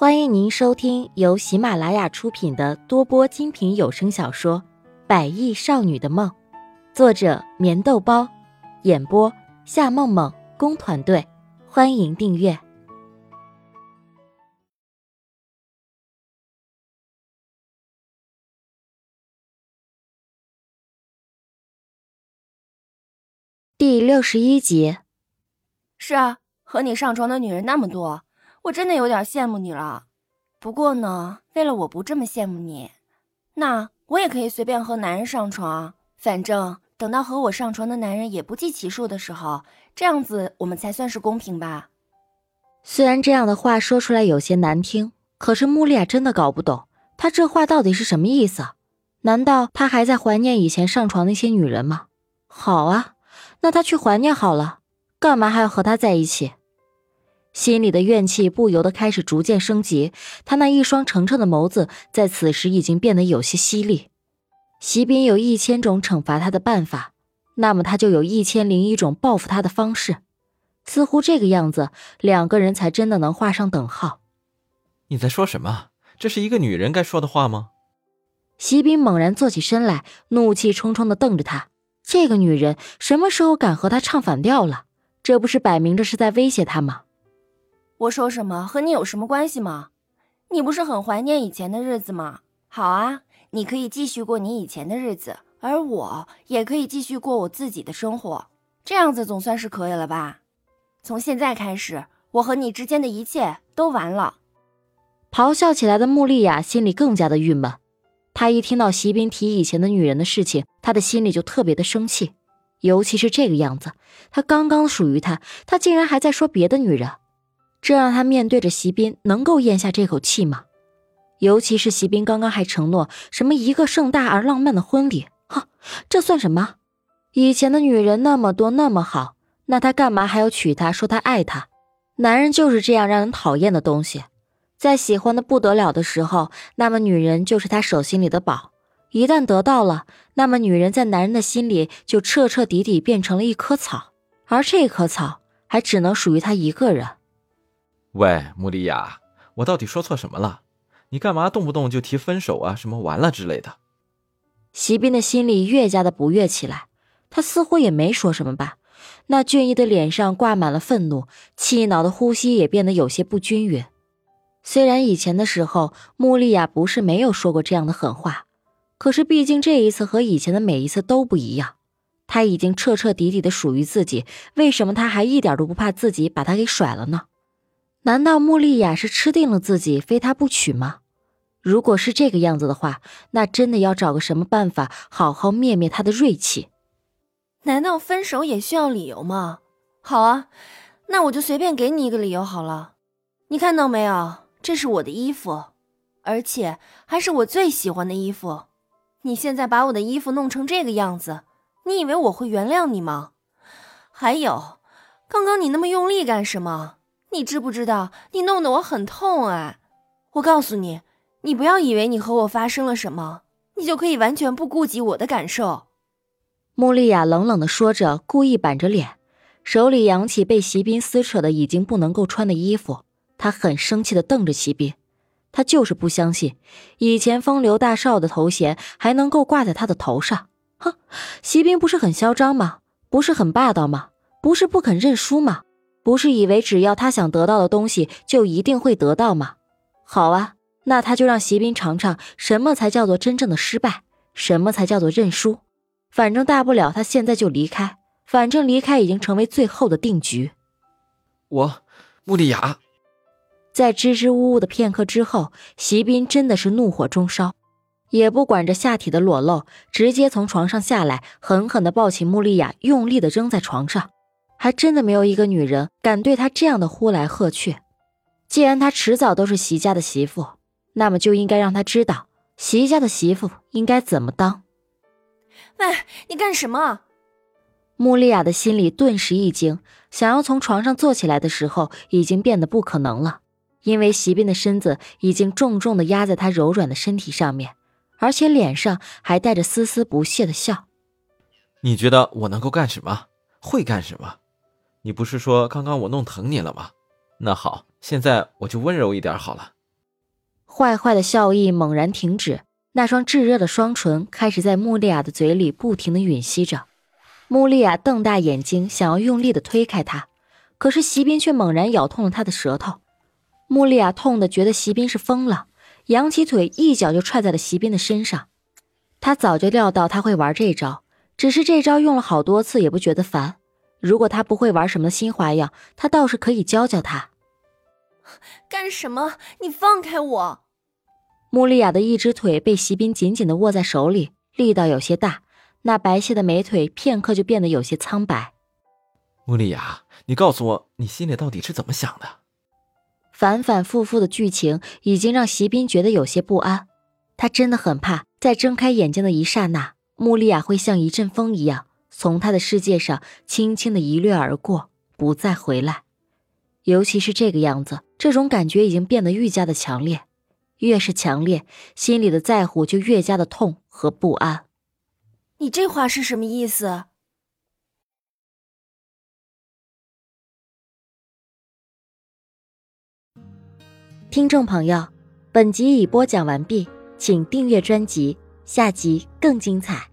欢迎您收听由喜马拉雅出品的多播精品有声小说《百亿少女的梦》，作者：棉豆包，演播：夏梦梦工团队。欢迎订阅第六十一集。是啊，和你上床的女人那么多。我真的有点羡慕你了，不过呢，为了我不这么羡慕你，那我也可以随便和男人上床。反正等到和我上床的男人也不计其数的时候，这样子我们才算是公平吧。虽然这样的话说出来有些难听，可是穆丽亚真的搞不懂他这话到底是什么意思。难道他还在怀念以前上床那些女人吗？好啊，那他去怀念好了，干嘛还要和他在一起？心里的怨气不由得开始逐渐升级，他那一双澄澈的眸子在此时已经变得有些犀利。席斌有一千种惩罚他的办法，那么他就有一千零一种报复他的方式。似乎这个样子，两个人才真的能画上等号。你在说什么？这是一个女人该说的话吗？席斌猛然坐起身来，怒气冲冲地瞪着他。这个女人什么时候敢和他唱反调了？这不是摆明着是在威胁他吗？我说什么和你有什么关系吗？你不是很怀念以前的日子吗？好啊，你可以继续过你以前的日子，而我也可以继续过我自己的生活，这样子总算是可以了吧？从现在开始，我和你之间的一切都完了。咆哮起来的穆丽亚心里更加的郁闷，她一听到席斌提以前的女人的事情，她的心里就特别的生气，尤其是这个样子，她刚刚属于他，他竟然还在说别的女人。这让他面对着席斌能够咽下这口气吗？尤其是席斌刚刚还承诺什么一个盛大而浪漫的婚礼，哼，这算什么？以前的女人那么多那么好，那他干嘛还要娶她？说他爱她？男人就是这样让人讨厌的东西，在喜欢的不得了的时候，那么女人就是他手心里的宝；一旦得到了，那么女人在男人的心里就彻彻底底变成了一棵草，而这棵草还只能属于他一个人。喂，穆丽亚，我到底说错什么了？你干嘛动不动就提分手啊？什么完了之类的？席斌的心里越加的不悦起来。他似乎也没说什么吧？那俊逸的脸上挂满了愤怒，气恼的呼吸也变得有些不均匀。虽然以前的时候，穆丽亚不是没有说过这样的狠话，可是毕竟这一次和以前的每一次都不一样。他已经彻彻底底的属于自己，为什么他还一点都不怕自己把他给甩了呢？难道穆丽亚是吃定了自己，非他不娶吗？如果是这个样子的话，那真的要找个什么办法，好好灭灭他的锐气。难道分手也需要理由吗？好啊，那我就随便给你一个理由好了。你看到没有？这是我的衣服，而且还是我最喜欢的衣服。你现在把我的衣服弄成这个样子，你以为我会原谅你吗？还有，刚刚你那么用力干什么？你知不知道，你弄得我很痛啊！我告诉你，你不要以为你和我发生了什么，你就可以完全不顾及我的感受。穆丽亚冷冷的说着，故意板着脸，手里扬起被席斌撕扯的已经不能够穿的衣服。她很生气的瞪着席斌，她就是不相信，以前风流大少的头衔还能够挂在他的头上。哼，席斌不是很嚣张吗？不是很霸道吗？不是不肯认输吗？不是以为只要他想得到的东西就一定会得到吗？好啊，那他就让席斌尝尝什么才叫做真正的失败，什么才叫做认输。反正大不了他现在就离开，反正离开已经成为最后的定局。我，穆丽雅，在支支吾吾的片刻之后，席斌真的是怒火中烧，也不管着下体的裸露，直接从床上下来，狠狠地抱起穆丽雅，用力地扔在床上。还真的没有一个女人敢对他这样的呼来喝去。既然他迟早都是席家的媳妇，那么就应该让他知道席家的媳妇应该怎么当。喂，你干什么？穆丽亚的心里顿时一惊，想要从床上坐起来的时候，已经变得不可能了，因为席斌的身子已经重重的压在她柔软的身体上面，而且脸上还带着丝丝不屑的笑。你觉得我能够干什么？会干什么？你不是说刚刚我弄疼你了吗？那好，现在我就温柔一点好了。坏坏的笑意猛然停止，那双炙热的双唇开始在穆丽亚的嘴里不停的吮吸着。穆丽亚瞪大眼睛，想要用力的推开他，可是席斌却猛然咬痛了他的舌头。穆丽亚痛的觉得席斌是疯了，扬起腿一脚就踹在了席斌的身上。他早就料到他会玩这招，只是这招用了好多次也不觉得烦。如果他不会玩什么新花样，他倒是可以教教他。干什么？你放开我！穆丽亚的一只腿被席斌紧紧的握在手里，力道有些大。那白皙的美腿片刻就变得有些苍白。穆丽亚，你告诉我，你心里到底是怎么想的？反反复复的剧情已经让席斌觉得有些不安。他真的很怕，在睁开眼睛的一刹那，穆丽亚会像一阵风一样，从他的世界上轻轻的一掠而过，不再回来。尤其是这个样子，这种感觉已经变得愈加的强烈。越是强烈，心里的在乎就越加的痛和不安。你这话是什么意思？听众朋友，本集已播讲完毕，请订阅专辑，下集更精彩。